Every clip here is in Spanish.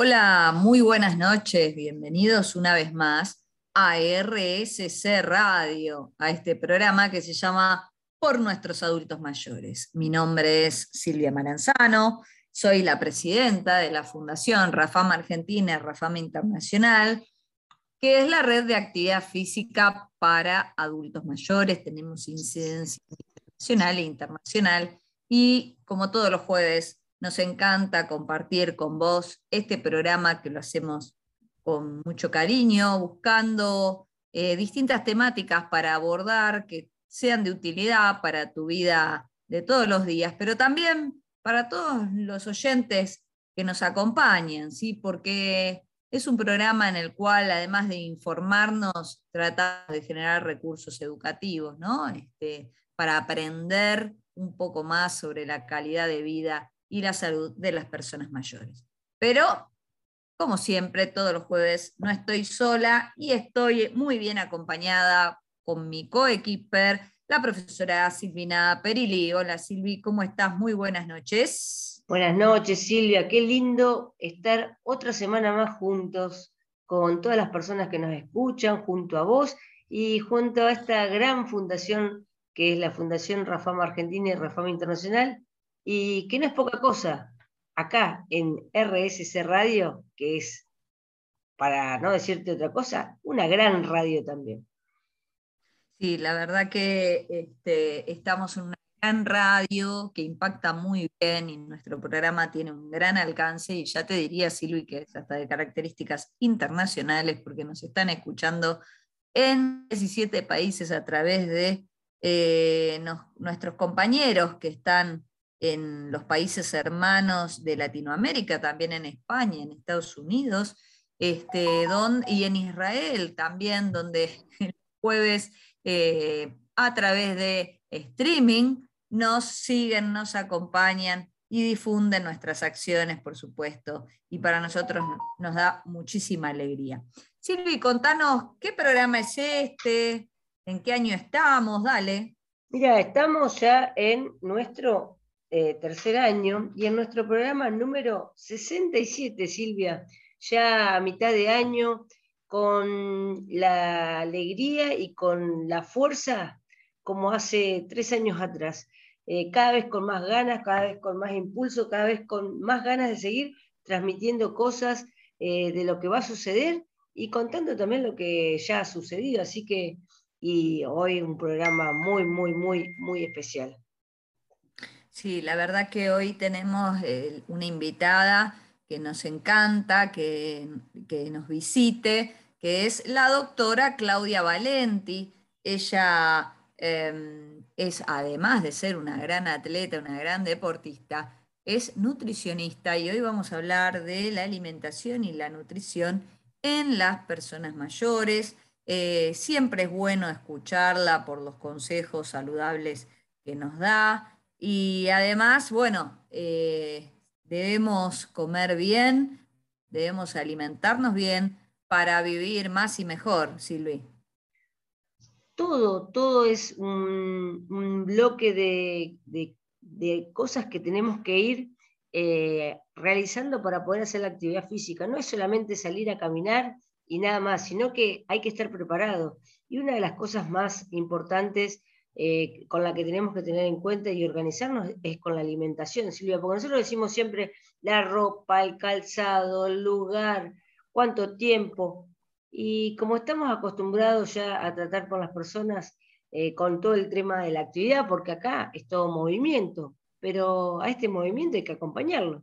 Hola, muy buenas noches, bienvenidos una vez más a RSC Radio, a este programa que se llama Por nuestros adultos mayores. Mi nombre es Silvia Maranzano, soy la presidenta de la Fundación Rafama Argentina Rafama Internacional, que es la red de actividad física para adultos mayores. Tenemos incidencia nacional e internacional y como todos los jueves nos encanta compartir con vos este programa que lo hacemos con mucho cariño, buscando eh, distintas temáticas para abordar que sean de utilidad para tu vida de todos los días, pero también para todos los oyentes que nos acompañan, ¿sí? porque es un programa en el cual, además de informarnos, tratamos de generar recursos educativos, ¿no? Este, para aprender un poco más sobre la calidad de vida y la salud de las personas mayores. Pero, como siempre, todos los jueves no estoy sola y estoy muy bien acompañada con mi coequiper, la profesora Silvina Perilli. Hola Silvi, ¿cómo estás? Muy buenas noches. Buenas noches Silvia, qué lindo estar otra semana más juntos con todas las personas que nos escuchan, junto a vos y junto a esta gran fundación que es la Fundación Rafama Argentina y Rafama Internacional, y que no es poca cosa, acá en RSC Radio, que es, para no decirte otra cosa, una gran radio también. Sí, la verdad que este, estamos en una gran radio que impacta muy bien y nuestro programa tiene un gran alcance y ya te diría, Silvi, que es hasta de características internacionales porque nos están escuchando en 17 países a través de eh, nuestros compañeros que están en los países hermanos de Latinoamérica, también en España, en Estados Unidos, este, y en Israel también, donde el jueves eh, a través de streaming nos siguen, nos acompañan y difunden nuestras acciones, por supuesto, y para nosotros nos da muchísima alegría. Silvi, contanos, ¿qué programa es este? ¿En qué año estamos? Dale. Mira, estamos ya en nuestro eh, tercer año y en nuestro programa número 67, Silvia, ya a mitad de año, con la alegría y con la fuerza como hace tres años atrás. Eh, cada vez con más ganas, cada vez con más impulso, cada vez con más ganas de seguir transmitiendo cosas eh, de lo que va a suceder y contando también lo que ya ha sucedido. Así que, y hoy un programa muy, muy, muy, muy especial. Sí, la verdad que hoy tenemos eh, una invitada que nos encanta, que, nos visite, que es la doctora Claudia Valenti. Ella em, es, además de ser una gran atleta, una gran deportista, es nutricionista y hoy vamos a hablar de la alimentación y la nutrición en las personas mayores. Eh, siempre es bueno escucharla por los consejos saludables que nos da. Y además, bueno, eh, debemos comer bien, debemos alimentarnos bien para vivir más y mejor, Silvi. Todo, todo es un, bloque de, cosas que tenemos que ir eh, realizando para poder hacer la actividad física. No es solamente salir a caminar y nada más, sino que hay que estar preparado. Y una de las cosas más importantes eh, con la que tenemos que tener en cuenta y organizarnos es con la alimentación, Silvia, porque nosotros decimos siempre la ropa, el calzado, el lugar, cuánto tiempo. Y como estamos acostumbrados ya a tratar con las personas eh, con todo el tema de la actividad, porque acá es todo movimiento, pero a este movimiento hay que acompañarlo.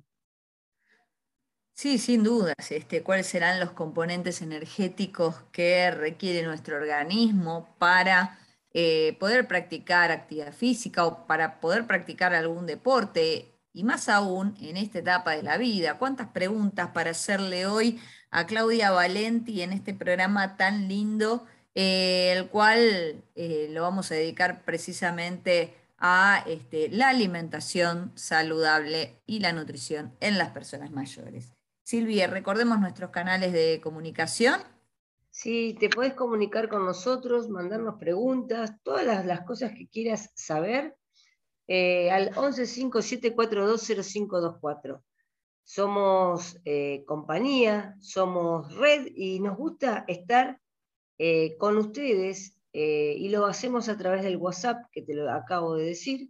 Sí, sin dudas. Este, ¿Cuáles serán los componentes energéticos que requiere nuestro organismo para eh, poder practicar actividad física o para poder practicar algún deporte, y más aún en esta etapa de la vida. ¿Cuántas preguntas para hacerle hoy a Claudia Valenti en este programa tan lindo, eh, el cual eh, lo vamos a dedicar precisamente a este, la alimentación saludable y la nutrición en las personas mayores? Silvia, recordemos nuestros canales de comunicación Sí, te puedes comunicar con nosotros, mandarnos preguntas, todas las, cosas que quieras saber, eh, al 1157420524. somos eh, compañía, somos red y nos gusta estar eh, con ustedes eh, y lo hacemos a través del WhatsApp, que te lo acabo de decir,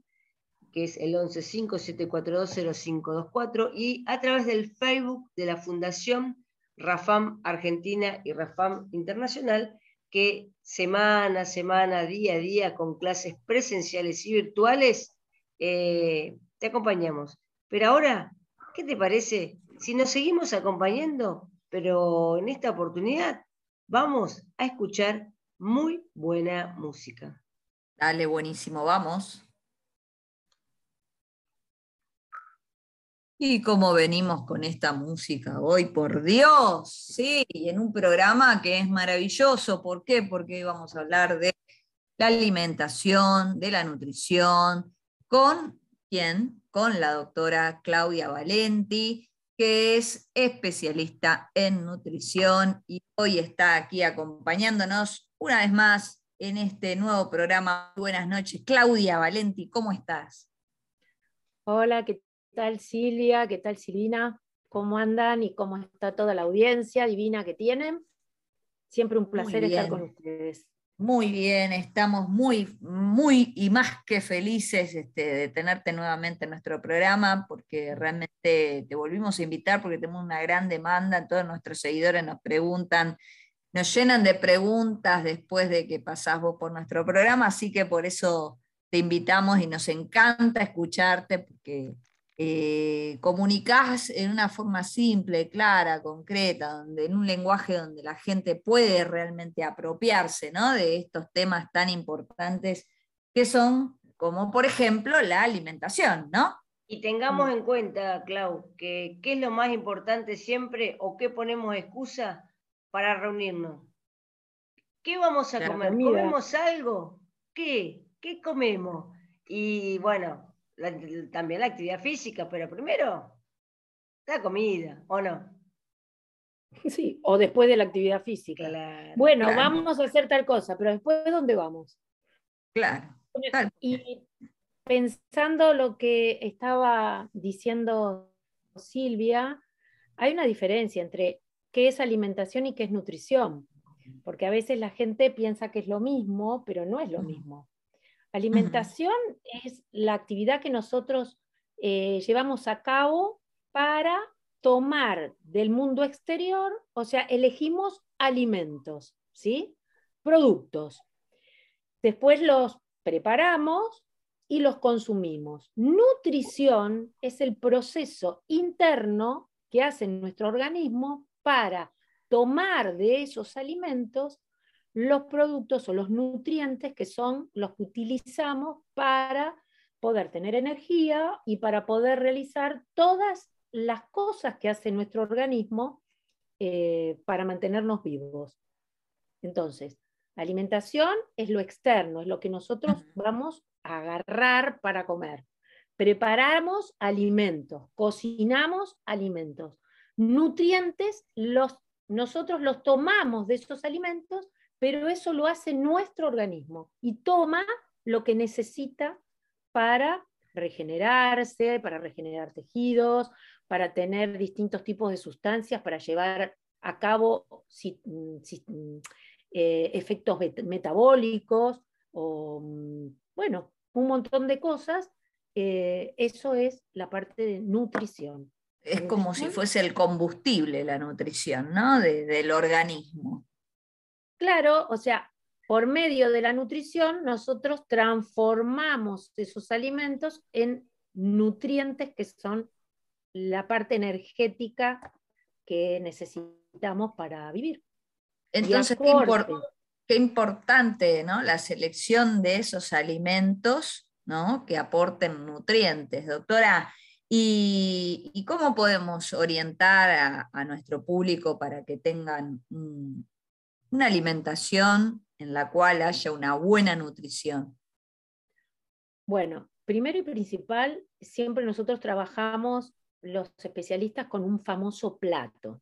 que es el 1157420524, y a través del Facebook de la Fundación Rafam Argentina y Rafam Internacional, que semana a semana, día a día, con clases presenciales y virtuales, te acompañamos. Pero ahora, ¿qué te parece si nos seguimos acompañando? Pero en esta oportunidad vamos a escuchar muy buena música. Dale, buenísimo, vamos. Y cómo venimos con esta música hoy, por Dios, sí, y en un programa que es maravilloso. ¿Por qué? Porque vamos a hablar de la alimentación, de la nutrición, con quién? Con la doctora Claudia Valenti, que es especialista en nutrición y hoy está aquí acompañándonos una vez más en este nuevo programa. Buenas noches, Claudia Valenti, ¿cómo estás? Hola, ¿qué tal Silvia? ¿Qué tal Silvina? ¿Cómo andan y cómo está toda la audiencia divina que tienen? Siempre un placer estar con ustedes. Muy bien, estamos muy, muy y más que felices este, de tenerte nuevamente en nuestro programa, porque realmente te volvimos a invitar porque tenemos una gran demanda, todos nuestros seguidores nos preguntan, nos llenan de preguntas después de que pasás vos por nuestro programa, así que por eso te invitamos y nos encanta escucharte, porque eh, comunicás en una forma simple, clara, concreta, donde, en un lenguaje donde la gente puede realmente apropiarse de estos temas tan importantes que son, como por ejemplo, la alimentación, ¿no? Y tengamos en cuenta, Clau, que qué es lo más importante siempre o qué ponemos excusa para reunirnos. ¿Qué vamos a comer? ¿Comemos algo? ¿Qué? ¿Qué comemos? Y bueno, también la actividad física, pero primero la comida, ¿o no? Sí, o después de la actividad física. bueno, vamos a hacer tal cosa, pero después, ¿dónde vamos? Claro. Y pensando lo que estaba diciendo Silvia, hay una diferencia entre qué es alimentación y qué es nutrición, porque a veces la gente piensa que es lo mismo, pero no es lo mismo. Alimentación es la actividad que nosotros eh, llevamos a cabo para tomar del mundo exterior, o sea, elegimos alimentos, ¿sí? Productos. Después los preparamos y los consumimos. Nutrición es el proceso interno que hace nuestro organismo para tomar de esos alimentos los productos o los nutrientes que son los que utilizamos para poder tener energía y para poder realizar todas las cosas que hace nuestro organismo eh, para mantenernos vivos. Entonces, alimentación es lo externo, es lo que nosotros vamos a agarrar para comer. Preparamos alimentos, cocinamos alimentos. Nutrientes, los, nosotros los tomamos de esos alimentos pero eso lo hace nuestro organismo y toma lo que necesita para regenerarse, para regenerar tejidos, para tener distintos tipos de sustancias, para llevar a cabo mm, mm, eh, efectos metabólicos o, mm, bueno, un montón de cosas. Eh, eso es la parte de nutrición. Es como si fuese el combustible la nutrición, ¿no? del organismo. Claro, o sea, por medio de la nutrición nosotros transformamos esos alimentos en nutrientes que son la parte energética que necesitamos para vivir. Entonces, qué, importante ¿no? la selección de esos alimentos ¿no? que aporten nutrientes. Doctora, ¿y, cómo podemos orientar a, nuestro público para que tengan un, una alimentación en la cual haya una buena nutrición? Bueno, primero y principal, siempre nosotros trabajamos los especialistas con un famoso plato.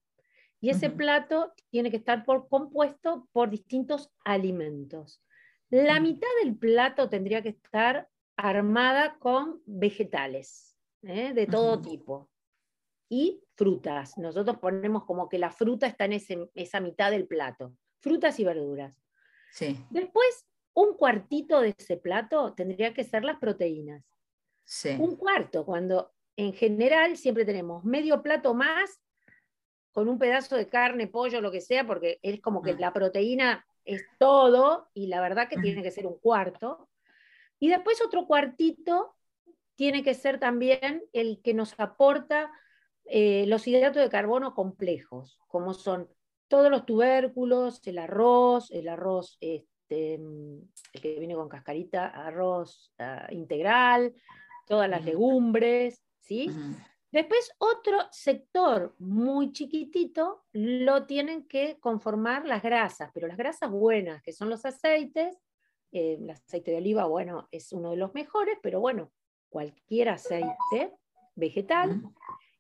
Y ese plato tiene que estar por, compuesto por distintos alimentos. La mitad del plato tendría que estar armada con vegetales ¿eh? de todo tipo. y frutas. Nosotros ponemos como que la fruta está en esa mitad del plato, frutas y verduras. Sí. Después, un cuartito de ese plato tendría que ser las proteínas. Sí. Un cuarto, cuando en general siempre tenemos medio plato más con un pedazo de carne, pollo, lo que sea, porque es como que Mm. la proteína es todo y la verdad que Ujú. tiene que ser un cuarto. Y después otro cuartito tiene que ser también el que nos aporta eh, los hidratos de carbono complejos, como son todos los tubérculos, el arroz, el arroz este, el que viene con cascarita, arroz ah, integral, todas las legumbres, ¿sí? Después otro sector muy chiquitito lo tienen que conformar las grasas, pero las grasas buenas, que son los aceites, eh, el aceite de oliva, bueno, es uno de los mejores, pero bueno, cualquier aceite vegetal,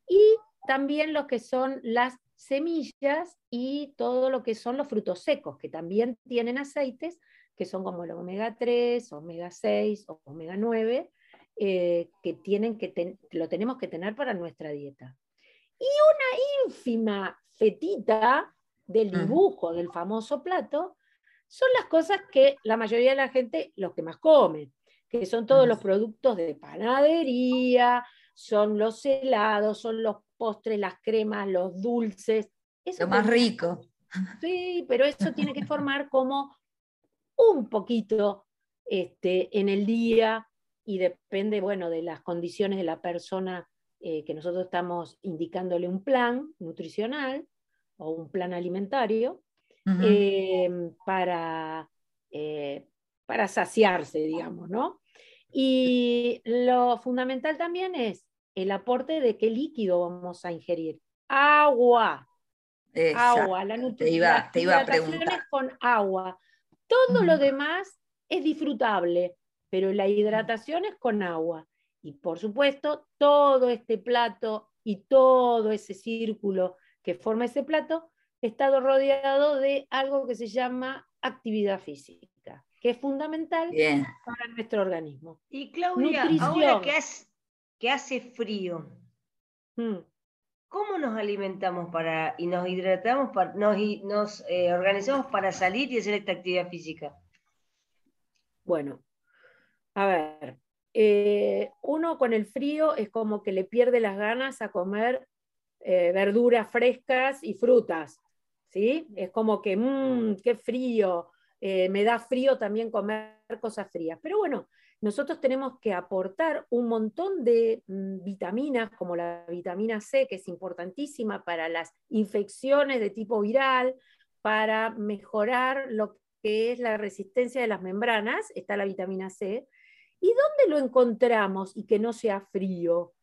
y también lo que son las semillas y todo lo que son los frutos secos, que también tienen aceites, que son como el omega 3, omega 6 o omega 9, eh, que, tienen que ten- lo tenemos que tener para nuestra dieta. Y una ínfima fetita del Mm. dibujo del famoso plato son las cosas que la mayoría de la gente, los que más comen, que son todos Mm. los productos de panadería, son los helados, son los postres, las cremas, los dulces. Eso Lo más tiene- rico. Sí, pero eso tiene que formar como un poquito este, en el día y depende, bueno, de las condiciones de la persona eh, que nosotros estamos indicándole un plan nutricional o un plan alimentario eh, para, eh, para saciarse, digamos, ¿no? Y lo fundamental también es el aporte de qué líquido vamos a ingerir. Agua, Exacto. agua, la Te iba, te iba a hidratación preguntar. es con agua. Todo lo demás es disfrutable, pero la hidratación es con agua. Y por supuesto, todo este plato y todo ese círculo que forma ese plato está rodeado de algo que se llama actividad física, que es fundamental Bien. para nuestro organismo. Y Claudia, Nutrición. ahora que, hace- que hace frío, Mm. ¿cómo nos alimentamos para, y nos hidratamos, para, nos, nos eh, organizamos para salir y hacer esta actividad física? Bueno, a ver, eh, uno con el frío es como que le pierde las ganas a comer eh, verduras frescas y frutas, ¿sí? Es como que, mmm, qué frío, eh, me da frío también comer cosas frías. Pero bueno, nosotros tenemos que aportar un montón de mm, vitaminas, como la vitamina C, que es importantísima para las infecciones de tipo viral, para mejorar lo que es la resistencia de las membranas, está la vitamina C. ¿Y dónde lo encontramos y que no sea frío?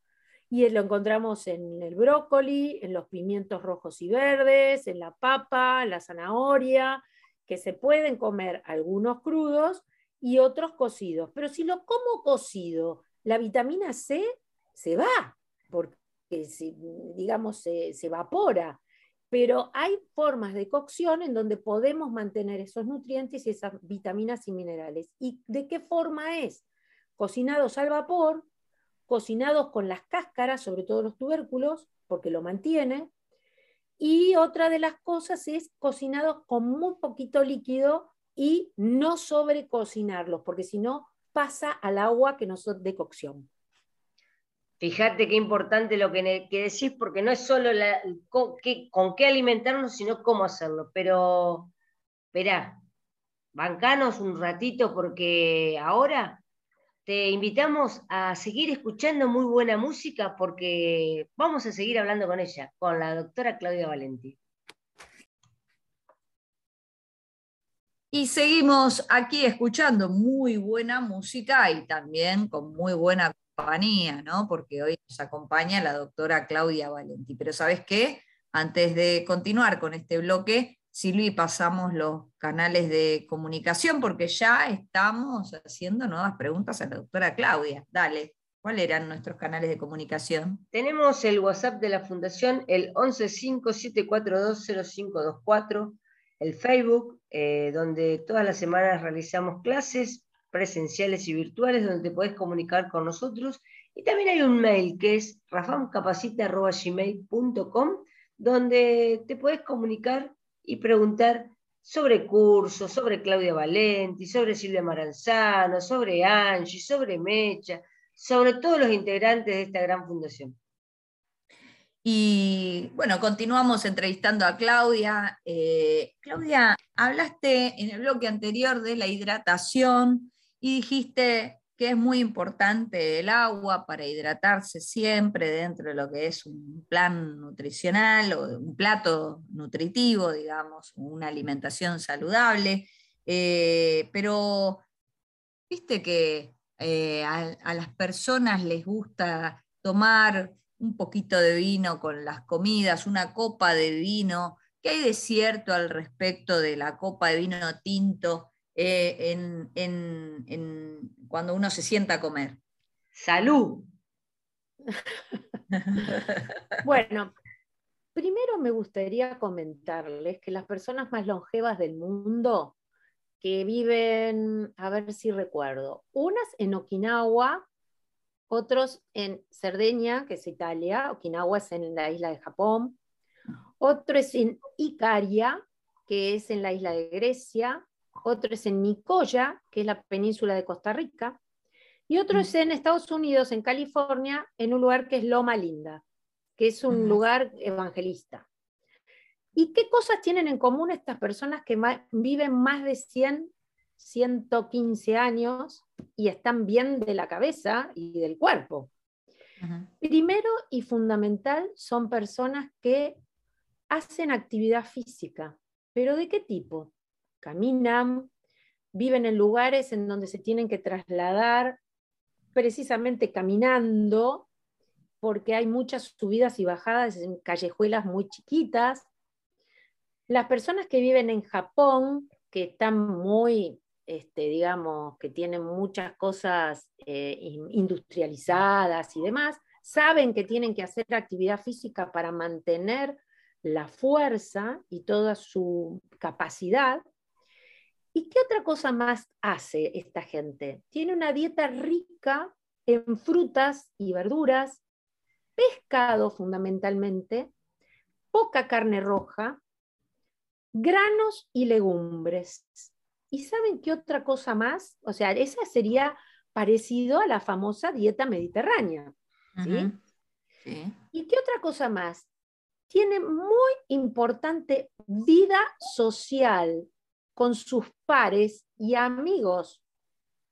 Y lo encontramos en el brócoli, en los pimientos rojos y verdes, en la papa, en la zanahoria, que se pueden comer algunos crudos y otros cocidos. Pero si lo como cocido, la vitamina C se va, porque se, digamos se, se evapora. Pero hay formas de cocción en donde podemos mantener esos nutrientes y esas vitaminas y minerales. ¿Y de qué forma es? Cocinados al vapor, cocinados con las cáscaras, sobre todo los tubérculos, porque lo mantiene. Y otra de las cosas es cocinados con muy poquito líquido y no sobrecocinarlos, porque si no pasa al agua que no son de cocción. Fíjate qué importante lo que, que decís, porque no es solo la- con, qué, alimentarnos, sino cómo hacerlo. Pero, esperá, bancanos un ratito, porque ahora te invitamos a seguir escuchando muy buena música, porque vamos a seguir hablando con ella, con la doctora Claudia Valenti. Y seguimos aquí escuchando muy buena música y también con muy buena compañía, ¿no? Porque hoy nos acompaña la doctora Claudia Valenti. Pero ¿sabes qué? Antes de continuar con este bloque, Silvi, pasamos los canales de comunicación porque ya estamos haciendo nuevas preguntas a la doctora Claudia. Dale, ¿cuáles eran nuestros canales de comunicación? Tenemos el WhatsApp de la Fundación, el 1157420524, el Facebook, eh, donde todas las semanas realizamos clases presenciales y virtuales, donde te podés comunicar con nosotros Y también hay un mail que es rafamcapacita.gmail.com donde te puedes comunicar y preguntar sobre cursos, sobre Claudia Valenti, sobre Silvia Maranzano, sobre Angie, sobre Mecha, sobre todos los integrantes de esta gran fundación. Y bueno, continuamos entrevistando a Claudia. Eh, Claudia, hablaste en el bloque anterior de la hidratación y dijiste que es muy importante el agua para hidratarse siempre dentro de lo que es un plan nutricional o un plato nutritivo, digamos, una alimentación saludable. Eh, pero viste que eh, a, las personas les gusta tomar un poquito de vino con las comidas, una copa de vino. ¿Qué hay de cierto al respecto de la copa de vino tinto eh, en, cuando uno se sienta a comer? Salud. bueno, primero me gustaría comentarles que las personas más longevas del mundo que viven, a ver si recuerdo, unas en Okinawa, otros en Cerdeña, que es Italia, Okinawa es en la isla de Japón, otro es en Icaria, que es en la isla de Grecia, otro es en Nicoya, que es la península de Costa Rica, y otro mm. es en Estados Unidos, en California, en un lugar que es Loma Linda, que es un lugar evangelista. ¿Y qué cosas tienen en común estas personas que viven más de 100, 115 años y están bien de la cabeza y del cuerpo? Primero y fundamental son personas que hacen actividad física, pero ¿de qué tipo? Caminan, viven en lugares en donde se tienen que trasladar precisamente caminando, porque hay muchas subidas y bajadas en callejuelas muy chiquitas. Las personas que viven en Japón, que están muy, este, digamos, que tienen muchas cosas eh, industrializadas y demás, saben que tienen que hacer actividad física para mantener la fuerza y toda su capacidad. ¿Y qué otra cosa más hace esta gente? Tiene una dieta rica en frutas y verduras, pescado fundamentalmente, poca carne roja, granos y legumbres. ¿Y saben qué otra cosa más? O sea, esa sería parecido a la famosa dieta mediterránea. ¿Y qué otra cosa más? Tiene muy importante vida social con sus pares y amigos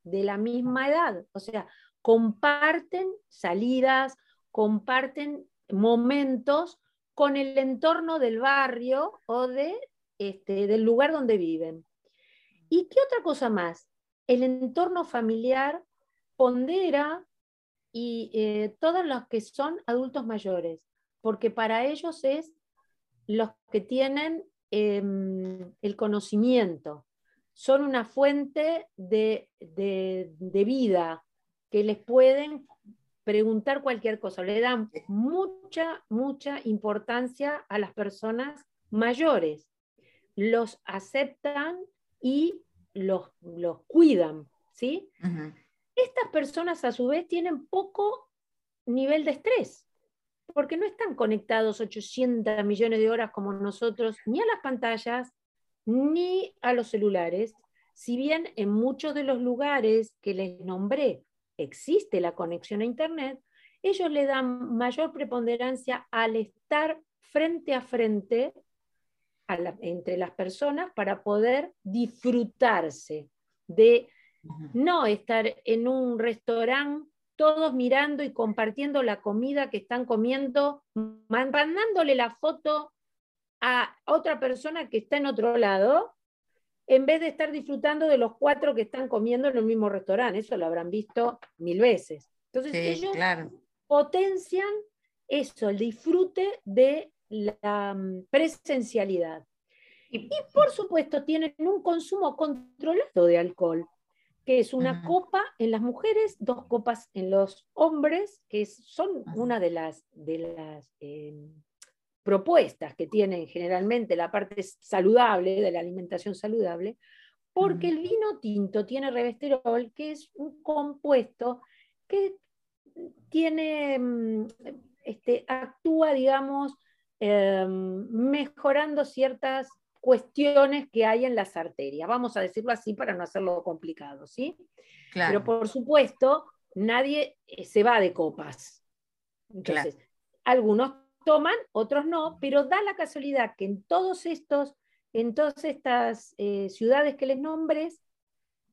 de la misma edad. O sea, comparten salidas, comparten momentos con el entorno del barrio o de, este, del lugar donde viven. ¿Y qué otra cosa más? El entorno familiar pondera y eh, todos los que son adultos mayores, porque para ellos es los que tienen Em, el conocimiento, son una fuente de, vida que les pueden preguntar cualquier cosa, le dan mucha, mucha importancia a las personas mayores, los aceptan y los, los cuidan, ¿sí? Estas personas a su vez tienen poco nivel de estrés porque no están conectados 800 millones de horas como nosotros, ni a las pantallas, ni a los celulares, si bien en muchos de los lugares que les nombré existe la conexión a Internet, ellos le dan mayor preponderancia al estar frente a frente entre las personas para poder disfrutarse de no estar en un restaurante todos mirando y compartiendo la comida que están comiendo, mandándole la foto a otra persona que está en otro lado, en vez de estar disfrutando de los cuatro que están comiendo en el mismo restaurante. Eso lo habrán visto mil veces. Entonces ellos potencian eso, el disfrute de la mm, presencialidad. Y por supuesto tienen un consumo controlado de alcohol que es una copa en las mujeres, dos copas en los hombres, que son una de las, de las em, propuestas que tienen generalmente la parte saludable, de la alimentación saludable, porque el vino tinto tiene revesterol, que es un compuesto que tiene, mm, este, actúa, digamos, em, mejorando ciertas cuestiones que hay en las arterias. Vamos a decirlo así para no hacerlo complicado, ¿sí? Pero por supuesto, nadie eh, se va de copas. Entonces, algunos toman, otros no, pero da la casualidad que en todos estos, en todas estas eh, ciudades que les nombres,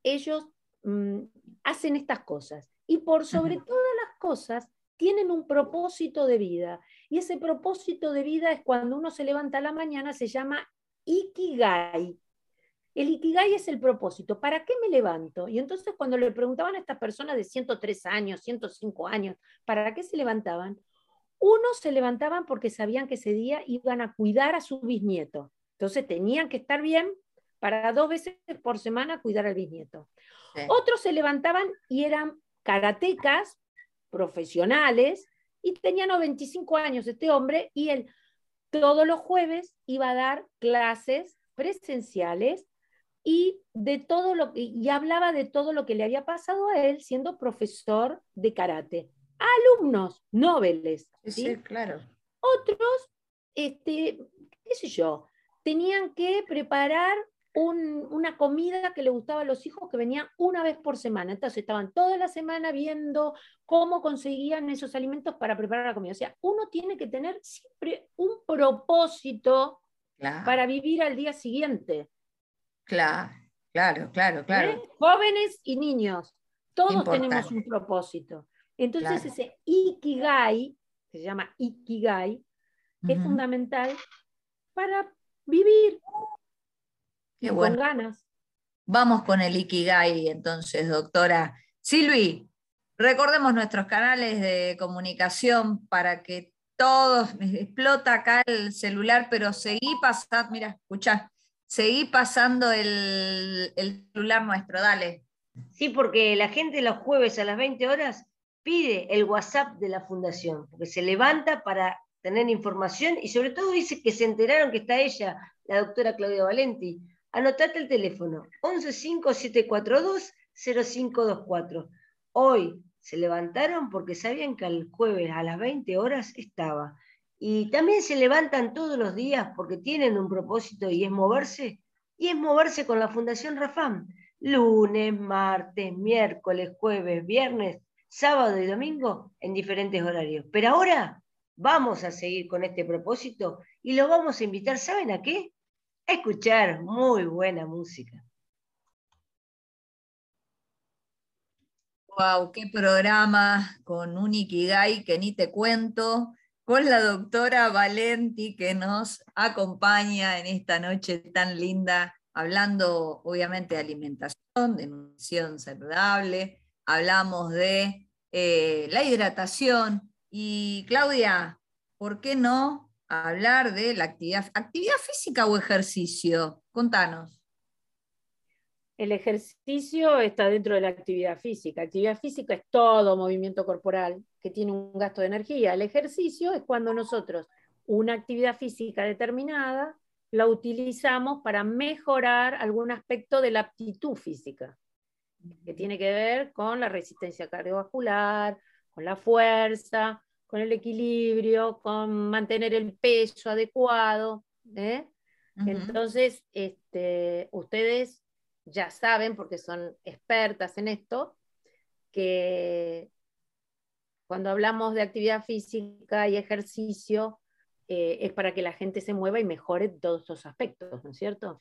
ellos mm, hacen estas cosas. Y por sobre todas las cosas, tienen un propósito de vida. Y ese propósito de vida es cuando uno se levanta a la mañana, se llama Ikigai. El Ikigai es el propósito. ¿Para qué me levanto? Y entonces cuando le preguntaban a estas personas de 103 años, 105 años, ¿para qué se levantaban? Unos se levantaban porque sabían que ese día iban a cuidar a su bisnieto. Entonces tenían que estar bien para dos veces por semana cuidar al bisnieto. Otros se levantaban y eran karatecas profesionales y tenía 95 años este hombre y él todos los jueves iba a dar clases presenciales y de todo lo y hablaba de todo lo que le había pasado a él siendo profesor de karate. Alumnos, nobles. ¿sí? claro. Otros, este, qué sé yo, tenían que preparar una comida que le gustaba a los hijos que venían una vez por semana. Entonces estaban toda la semana viendo cómo conseguían esos alimentos para preparar la comida. O sea, uno tiene que tener siempre un propósito para vivir al día siguiente. Claro, claro, claro, claro. ¿Eh? Jóvenes y niños, todos tenemos un propósito. Entonces ese Ikigai, se llama Ikigai, es fundamental para vivir con ganas. Vamos con el Ikigai entonces, doctora. Silvi, recordemos nuestros canales de comunicación para que todos, explota acá el celular, pero seguí pasando, mira, escucha, seguí pasando el, el celular nuestro, dale. Sí, porque la gente los jueves a las 20 horas pide el WhatsApp de la fundación, porque se levanta para tener información y sobre todo dice que se enteraron que está ella, la doctora Claudia Valenti, Anotate el teléfono, 1157420524. Hoy se levantaron porque sabían que el jueves a las 20 horas estaba. Y también se levantan todos los días porque tienen un propósito y es moverse. Y es moverse con la Fundación Rafam. Lunes, martes, miércoles, jueves, viernes, sábado y domingo en diferentes horarios. Pero ahora vamos a seguir con este propósito y lo vamos a invitar, ¿saben a qué? Escuchar muy buena música. Wow, qué programa con un Ikigai que ni te cuento, con la doctora Valenti que nos acompaña en esta noche tan linda, hablando obviamente de alimentación, de nutrición saludable, hablamos de eh, la hidratación. Y Claudia, ¿por qué no hablar de la actividad, actividad física o ejercicio. Contanos. El ejercicio está dentro de la actividad física. Actividad física es todo movimiento corporal que tiene un gasto de energía. El ejercicio es cuando nosotros una actividad física determinada la utilizamos para mejorar algún aspecto de la aptitud física, que tiene que ver con la resistencia cardiovascular, con la fuerza, con el equilibrio, con mantener el peso adecuado. ¿eh? Entonces, este, ustedes ya saben, porque son expertas en esto, que cuando hablamos de actividad física y ejercicio, eh, es para que la gente se mueva y mejore todos esos aspectos, ¿no es cierto?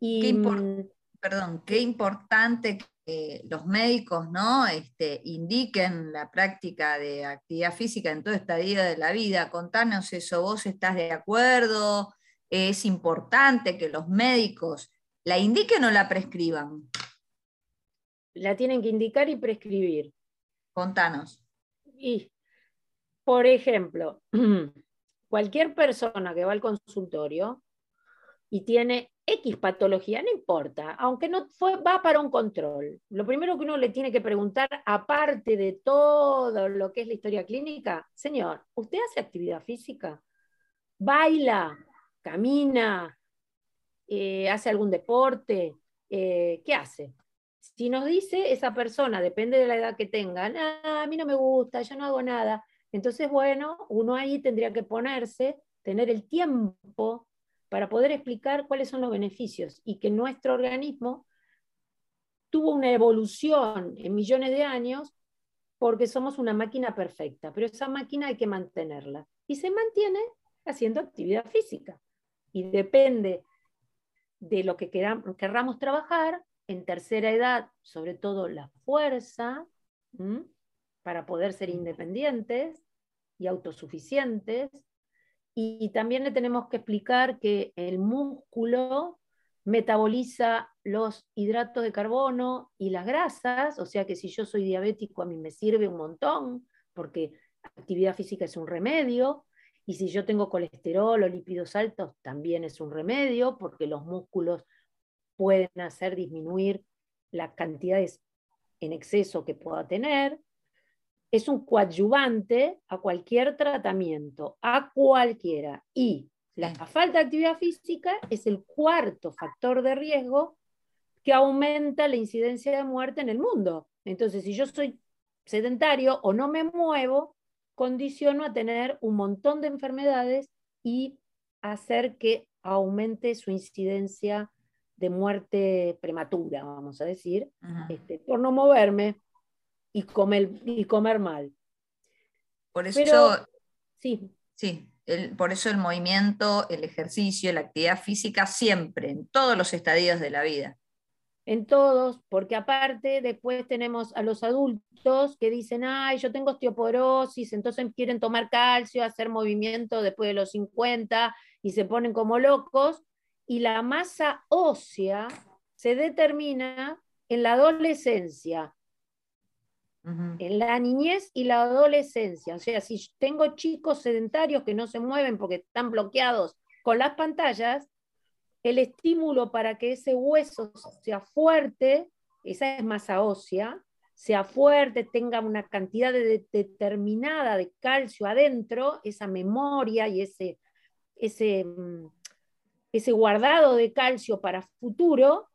Y, mm, perdón, qué importante que los médicos ¿no? Este, indiquen la práctica de actividad física en toda esta vida de la vida. Contanos eso, ¿vos estás de acuerdo? ¿Es importante que los médicos la indiquen o la prescriban? La tienen que indicar y prescribir. Contanos. Y, por ejemplo, cualquier persona que va al consultorio y tiene X patología, no importa, aunque no va para un control. Lo primero que uno le tiene que preguntar, aparte de todo lo que es la historia clínica, señor, ¿usted hace actividad física? ¿Baila? ¿Camina? Eh, ¿Hace algún deporte? Eh, ¿Qué hace? Si nos dice esa persona, depende de la edad que tengan, ah, a mí no me gusta, yo no hago nada, entonces, bueno, uno ahí tendría que ponerse, tener el tiempo para poder explicar cuáles son los beneficios y que nuestro organismo tuvo una evolución en millones de años porque somos una máquina perfecta, pero esa máquina hay que mantenerla. Y se mantiene haciendo actividad física. Y depende de lo que queramos, trabajar, en tercera edad, sobre todo la fuerza, para poder ser independientes y autosuficientes. Y también le tenemos que explicar que el músculo metaboliza los hidratos de carbono y las grasas, o sea que si yo soy diabético a mí me sirve un montón, porque actividad física es un remedio, y si yo tengo colesterol o lípidos altos también es un remedio, porque los músculos pueden hacer disminuir las cantidades en exceso que pueda tener. Es un coadyuvante a cualquier tratamiento, a cualquiera. Y la falta de actividad física es el cuarto factor de riesgo que aumenta la incidencia de muerte en el mundo. Entonces, si yo soy sedentario o no me muevo, condiciono a tener un montón de enfermedades y hacer que aumente su incidencia de muerte prematura, vamos a decir, este, por no moverme y comer, y comer mal. Por eso, sí. Sí, por eso el movimiento, el ejercicio, la actividad física siempre, en todos los estadios de la vida. En todos, porque aparte después tenemos a los adultos que dicen, ay, yo tengo osteoporosis, entonces quieren tomar calcio, hacer movimiento después de los 50 y se ponen como locos, y la masa ósea se determina en la adolescencia, en la niñez y la adolescencia. O sea, si tengo chicos sedentarios que no se mueven porque están bloqueados con las pantallas, el estímulo para que ese hueso sea fuerte, esa es masa ósea, sea fuerte, tenga una cantidad determinada de calcio adentro, esa memoria y ese, ese, mm, ese guardado de calcio para futuro,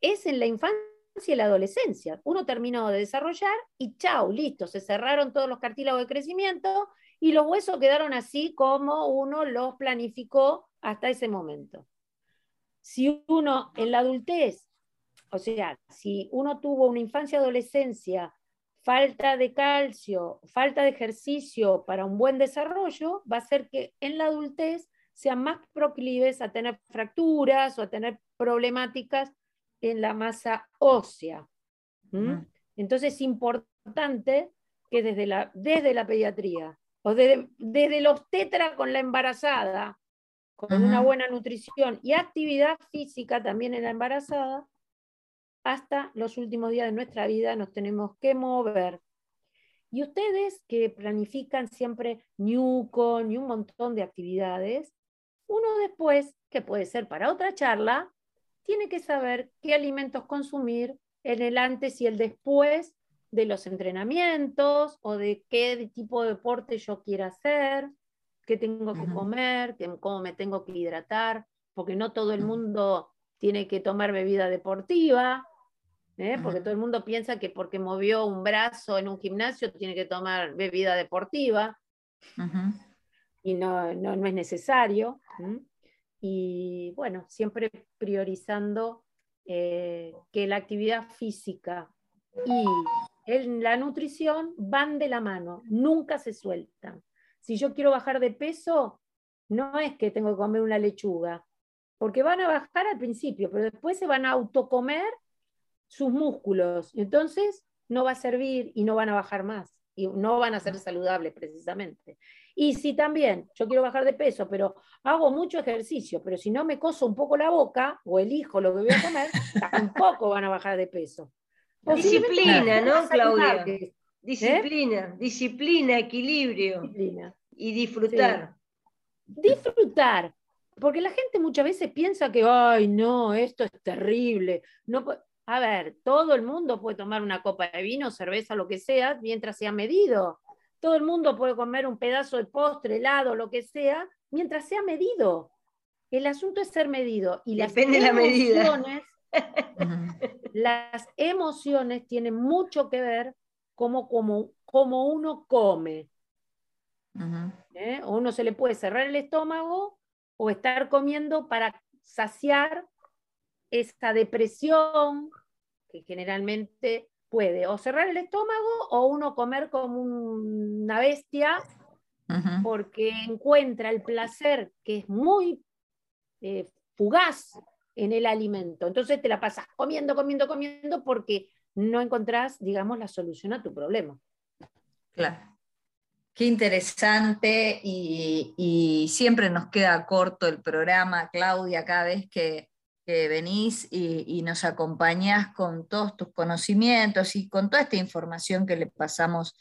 es en la infancia y la adolescencia. Uno terminó de desarrollar y chao, listo, se cerraron todos los cartílagos de crecimiento y los huesos quedaron así como uno los planificó hasta ese momento. Si uno en la adultez, o sea, si uno tuvo una infancia adolescencia, falta de calcio, falta de ejercicio para un buen desarrollo, va a ser que en la adultez sean más proclives a tener fracturas o a tener problemáticas en la masa ósea. Entonces es importante que desde la, desde la pediatría o desde los tetra con la embarazada, con una buena nutrición y actividad física también en la embarazada, hasta los últimos días de nuestra vida nos tenemos que mover. Y ustedes que planifican siempre Newcon y un montón de actividades, uno después, que puede ser para otra charla, tiene que saber qué alimentos consumir en el antes y el después de los entrenamientos o de qué tipo de deporte yo quiera hacer, qué tengo que comer, cómo me tengo que hidratar, porque no todo el mundo tiene que tomar bebida deportiva, ¿eh? porque todo el mundo piensa que porque movió un brazo en un gimnasio tiene que tomar bebida deportiva, y no, no, no, es necesario y bueno, siempre priorizando eh, que la actividad física y la nutrición van de la mano, nunca se sueltan. Si yo quiero bajar de peso, no es que tengo que comer una lechuga, porque van a bajar al principio, pero después se van a autocomer sus músculos, entonces no va a servir y no van a bajar más y no van a ser saludables precisamente. Y si también yo quiero bajar de peso, pero hago mucho ejercicio, pero si no me coso un poco la boca o elijo lo que voy a comer, tampoco van a bajar de peso. Disciplina, ¿no, Claudia? Disciplina, disciplina, equilibrio. Y disfrutar. Disfrutar. Porque la gente muchas veces piensa que, ay, no, esto es terrible. No, a ver, todo el mundo puede tomar una copa de vino, cerveza, lo que sea, mientras sea medido. Todo el mundo puede comer un pedazo de postre, helado, lo que sea, mientras sea medido. El asunto es ser medido. Y Depende las emociones, la medida. Las emociones tienen mucho que ver como, como, como uno come. ¿Eh? uno se le puede cerrar el estómago o estar comiendo para saciar esa depresión que generalmente puede o cerrar el estómago o uno comer como una bestia porque encuentra el placer que es muy eh, fugaz en el alimento. Entonces te la pasas comiendo, comiendo, comiendo porque no encontrás, digamos, la solución a tu problema. Claro. Qué interesante y, siempre nos queda corto el programa, Claudia, cada vez que, venís y, nos acompañás con todos tus conocimientos y con toda esta información que le pasamos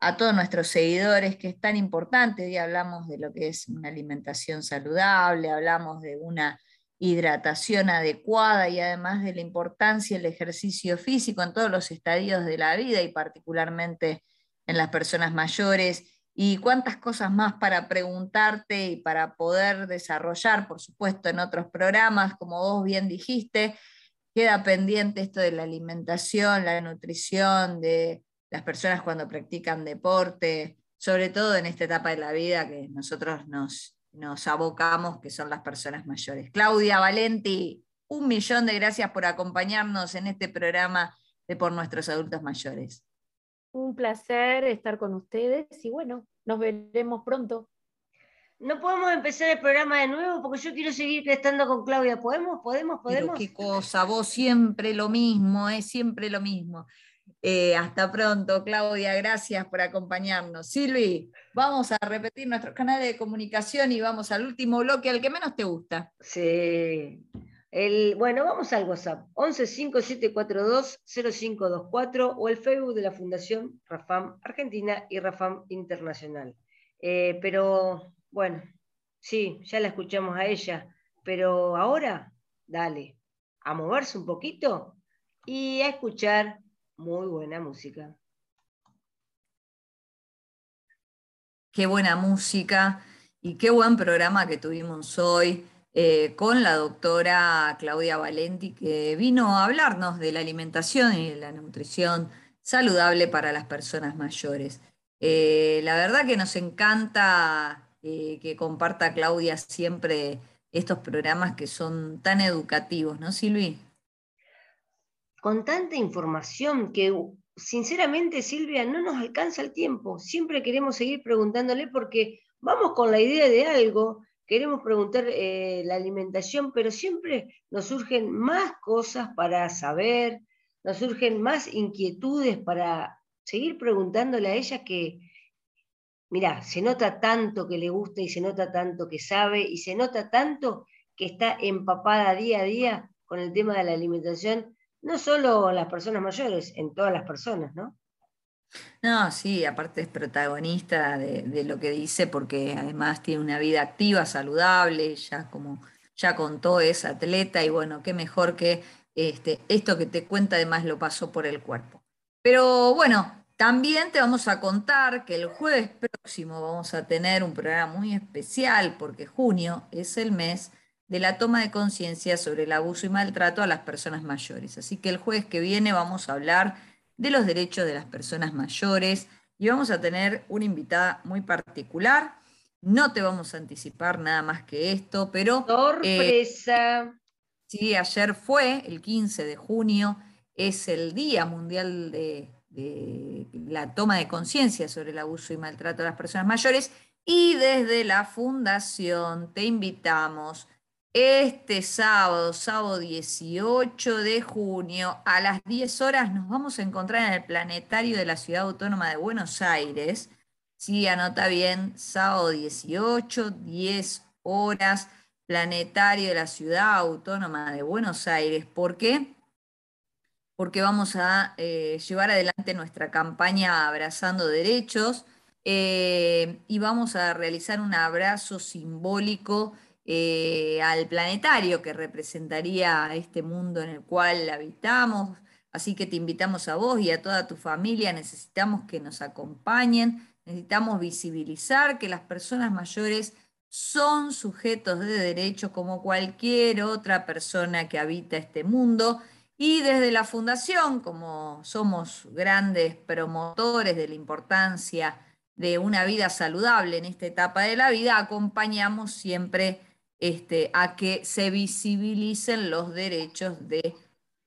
a todos nuestros seguidores, que es tan importante. Hoy hablamos de lo que es una alimentación saludable, hablamos de una hidratación adecuada y además de la importancia del ejercicio físico en todos los estadios de la vida y particularmente en las personas mayores y cuántas cosas más para preguntarte y para poder desarrollar, por supuesto, en otros programas, como vos bien dijiste, queda pendiente esto de la alimentación, la nutrición, de las personas cuando practican deporte, sobre todo en esta etapa de la vida que nosotros nos, nos abocamos, que son las personas mayores. Claudia Valenti, un millón de gracias por acompañarnos en este programa de Por Nuestros Adultos Mayores. Un placer estar con ustedes y bueno, nos veremos pronto. No podemos empezar el programa de nuevo porque yo quiero seguir estando con Claudia. ¿Podemos? ¿Podemos? ¿Podemos? qué cosa, vos siempre lo mismo, es siempre lo mismo. Eh, hasta pronto, Claudia, gracias por acompañarnos. Silvi, vamos a repetir nuestro canal de comunicación y vamos al último bloque, al que menos te gusta. Sí. Bueno, vamos al WhatsApp, 1157420524 o el Facebook de la Fundación Rafam Argentina y Rafam Internacional. Eh, pero bueno, sí, ya la escuchamos a ella, pero ahora, dale, a moverse un poquito y a escuchar muy buena música. Qué buena música y qué buen programa que tuvimos hoy. Eh, con la doctora Claudia Valenti, que vino a hablarnos de la alimentación y de la nutrición saludable para las personas mayores. Eh, la verdad que nos encanta eh, que comparta Claudia siempre estos programas que son tan educativos, ¿no, Silvi? Con tanta información que sinceramente, Silvia, no nos alcanza el tiempo. Siempre queremos seguir preguntándole porque vamos con la idea de algo queremos preguntar eh, la alimentación, pero siempre nos surgen más cosas para saber, nos surgen más inquietudes para seguir preguntándole a ella que, mira, se nota tanto que le gusta y se nota tanto que sabe y se nota tanto que está empapada día a día con el tema de la alimentación, no solo en las personas mayores, en todas las personas, ¿no? No, sí, aparte es protagonista de, lo que dice porque además tiene una vida activa, saludable, ya como ya contó, es atleta y bueno, qué mejor que este, esto que te cuenta además lo pasó por el cuerpo. Pero bueno, también te vamos a contar que el jueves próximo vamos a tener un programa muy especial porque junio es el mes de la toma de conciencia sobre el abuso y maltrato a las personas mayores. Así que el jueves que viene vamos a hablar de los derechos de las personas mayores y vamos a tener una invitada muy particular. No te vamos a anticipar nada más que esto, pero... Sorpresa. Eh, sí, ayer fue, el 15 de junio, es el Día Mundial de, de la toma de conciencia sobre el abuso y maltrato de las personas mayores y desde la Fundación te invitamos este sábado, sábado 18 de junio, a las 10 horas nos vamos a encontrar en el Planetario de la Ciudad Autónoma de Buenos Aires. Sí, anota bien, sábado 18, 10 horas, Planetario de la Ciudad Autónoma de Buenos Aires. ¿Por qué? Porque vamos a eh, llevar adelante nuestra campaña Abrazando Derechos eh, y vamos a realizar un abrazo simbólico eh, al planetario que representaría este mundo en el cual habitamos. Así que te invitamos a vos y a toda tu familia, necesitamos que nos acompañen, necesitamos visibilizar que las personas mayores son sujetos de derecho como cualquier otra persona que habita este mundo y desde la Fundación, como somos grandes promotores de la importancia de una vida saludable en esta etapa de la vida, acompañamos siempre este, a que se visibilicen los derechos de,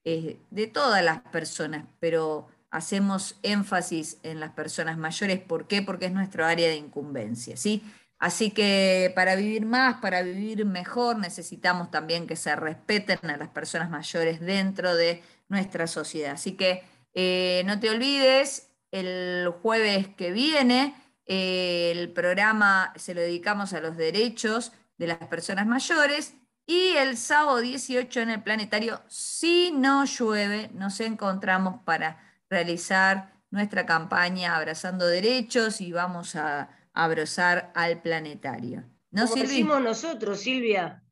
eh, de todas las personas, pero hacemos énfasis en las personas mayores. ¿Por qué? Porque es nuestro área de incumbencia. ¿sí? Así que para vivir más, para vivir mejor, necesitamos también que se respeten a las personas mayores dentro de nuestra sociedad. Así que eh, no te olvides, el jueves que viene eh, el programa se lo dedicamos a los derechos de las personas mayores y el sábado 18 en el planetario, si no llueve, nos encontramos para realizar nuestra campaña Abrazando Derechos y vamos a abrazar al planetario. ¿No, Como decimos nosotros, Silvia,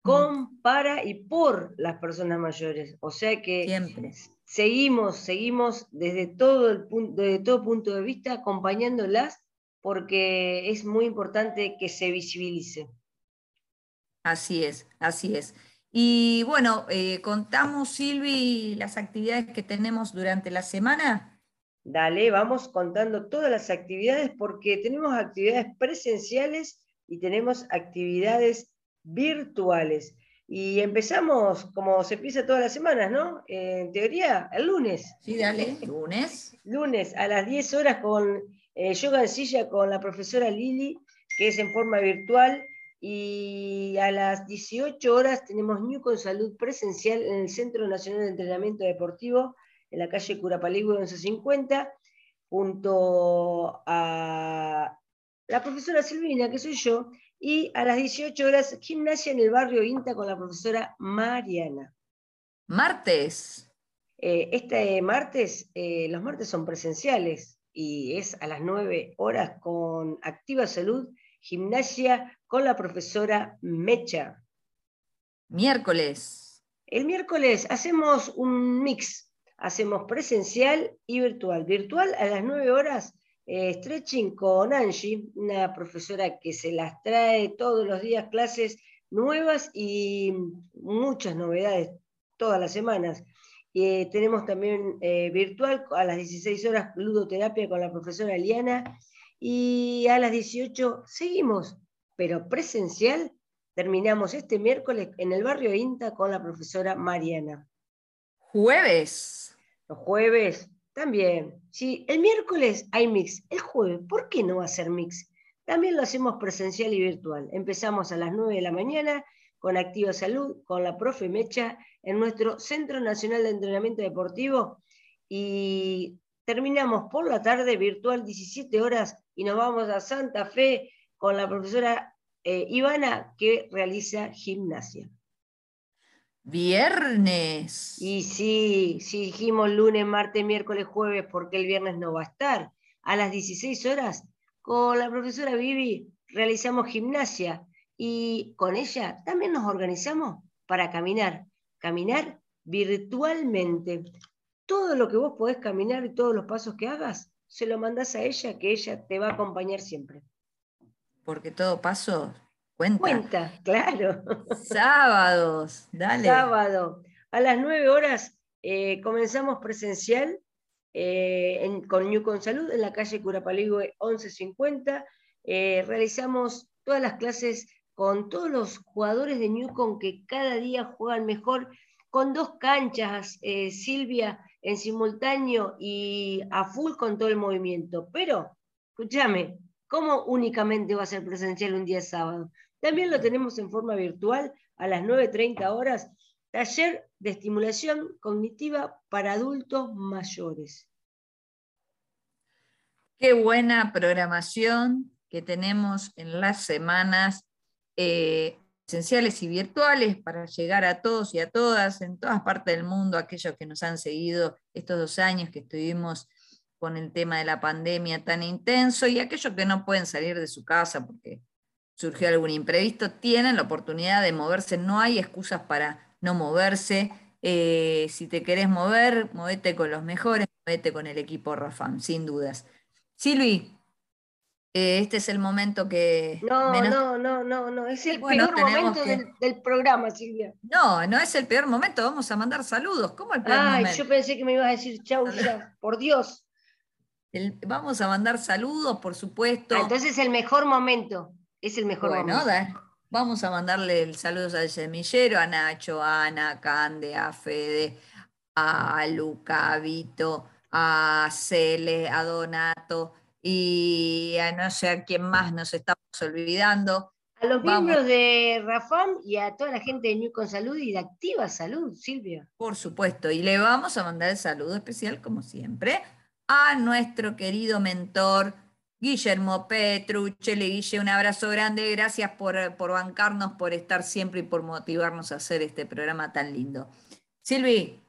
con, para y por las personas mayores. O sea que Siempre. seguimos, seguimos desde todo, el punto, desde todo punto de vista acompañándolas porque es muy importante que se visibilice. Así es, así es. Y bueno, eh, contamos, Silvi, las actividades que tenemos durante la semana. Dale, vamos contando todas las actividades porque tenemos actividades presenciales y tenemos actividades virtuales. Y empezamos como se empieza todas las semanas, ¿no? en teoría, el lunes. Sí, dale, lunes. Lunes a las 10 horas con eh, yoga de silla con la profesora Lili, que es en forma virtual. Y a las 18 horas tenemos New con Salud presencial en el Centro Nacional de Entrenamiento Deportivo en la calle Curapaligüe 1150, junto a la profesora Silvina, que soy yo, y a las 18 horas gimnasia en el barrio INTA con la profesora Mariana. Martes. Eh, este martes, eh, los martes son presenciales y es a las 9 horas con Activa Salud, gimnasia con la profesora Mecha. Miércoles. El miércoles hacemos un mix hacemos presencial y virtual. Virtual a las 9 horas, eh, stretching con Angie, una profesora que se las trae todos los días clases nuevas y muchas novedades todas las semanas. Eh, tenemos también eh, virtual a las 16 horas ludoterapia con la profesora Eliana y a las 18 seguimos, pero presencial terminamos este miércoles en el barrio INTA con la profesora Mariana. Jueves. Los jueves también. Sí, el miércoles hay mix. El jueves, ¿por qué no hacer mix? También lo hacemos presencial y virtual. Empezamos a las 9 de la mañana con Activa Salud, con la profe Mecha, en nuestro Centro Nacional de Entrenamiento Deportivo. Y terminamos por la tarde virtual 17 horas y nos vamos a Santa Fe con la profesora eh, Ivana que realiza gimnasia. Viernes. Y sí, sí dijimos lunes, martes, miércoles, jueves, porque el viernes no va a estar. A las 16 horas, con la profesora Vivi, realizamos gimnasia y con ella también nos organizamos para caminar. Caminar virtualmente. Todo lo que vos podés caminar y todos los pasos que hagas, se lo mandás a ella, que ella te va a acompañar siempre. Porque todo paso Cuenta. Cuenta, claro. Sábados, dale. Sábado. A las 9 horas eh, comenzamos presencial eh, con New Con Salud en la calle Curapaligüe 1150. Eh, realizamos todas las clases con todos los jugadores de Newcon que cada día juegan mejor, con dos canchas, Silvia en simultáneo y a full con todo el movimiento. Pero, escúchame, ¿cómo únicamente va a ser presencial un día sábado? También lo tenemos en forma virtual a las 9.30 horas, taller de estimulación cognitiva para adultos mayores. Qué buena programación que tenemos en las semanas eh, esenciales y virtuales para llegar a todos y a todas en todas partes del mundo, aquellos que nos han seguido estos dos años que estuvimos con el tema de la pandemia tan intenso y aquellos que no pueden salir de su casa porque surgió algún imprevisto, tienen la oportunidad de moverse, no hay excusas para no moverse. Eh, si te querés mover, movete con los mejores, movete con el equipo Rafam, sin dudas. Silvi. Eh, este es el momento que... No, no, no, no, no, es el peor momento del, programa, Silvia. No, no es el peor momento, vamos a mandar saludos. ¿Cómo el peor Ay, yo pensé que me ibas a decir chau ya, por Dios. vamos a mandar saludos, por supuesto. Ah, entonces es el mejor momento, es el mejor momento. vamos a mandarle saludos al semillero, a Nacho, a Ana, a Cande, a Fede, a Luca, a Vito, a Cele, a Donato y a no sé a quién más nos estamos olvidando. A los miembros de Rafam y a toda la gente de New con Salud y de Activa Salud, Silvia. Por supuesto, y le vamos a mandar el saludo especial, como siempre, a nuestro querido mentor Guillermo Petrucci. Guille, un abrazo grande, gracias por, por bancarnos, por estar siempre y por motivarnos a hacer este programa tan lindo. Silvi,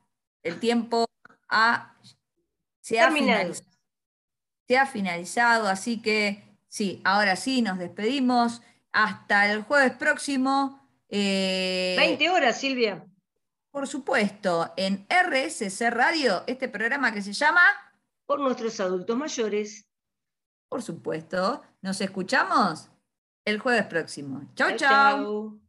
el tiempo ha, se ha finalizado se ha finalizado, así que sí, ahora sí, nos despedimos. Hasta el jueves próximo. 20 eh, horas, Silvia. Por supuesto, en RSC Radio, este programa que se llama... Por nuestros adultos mayores. Por supuesto. Nos escuchamos el jueves próximo. Chau, chau.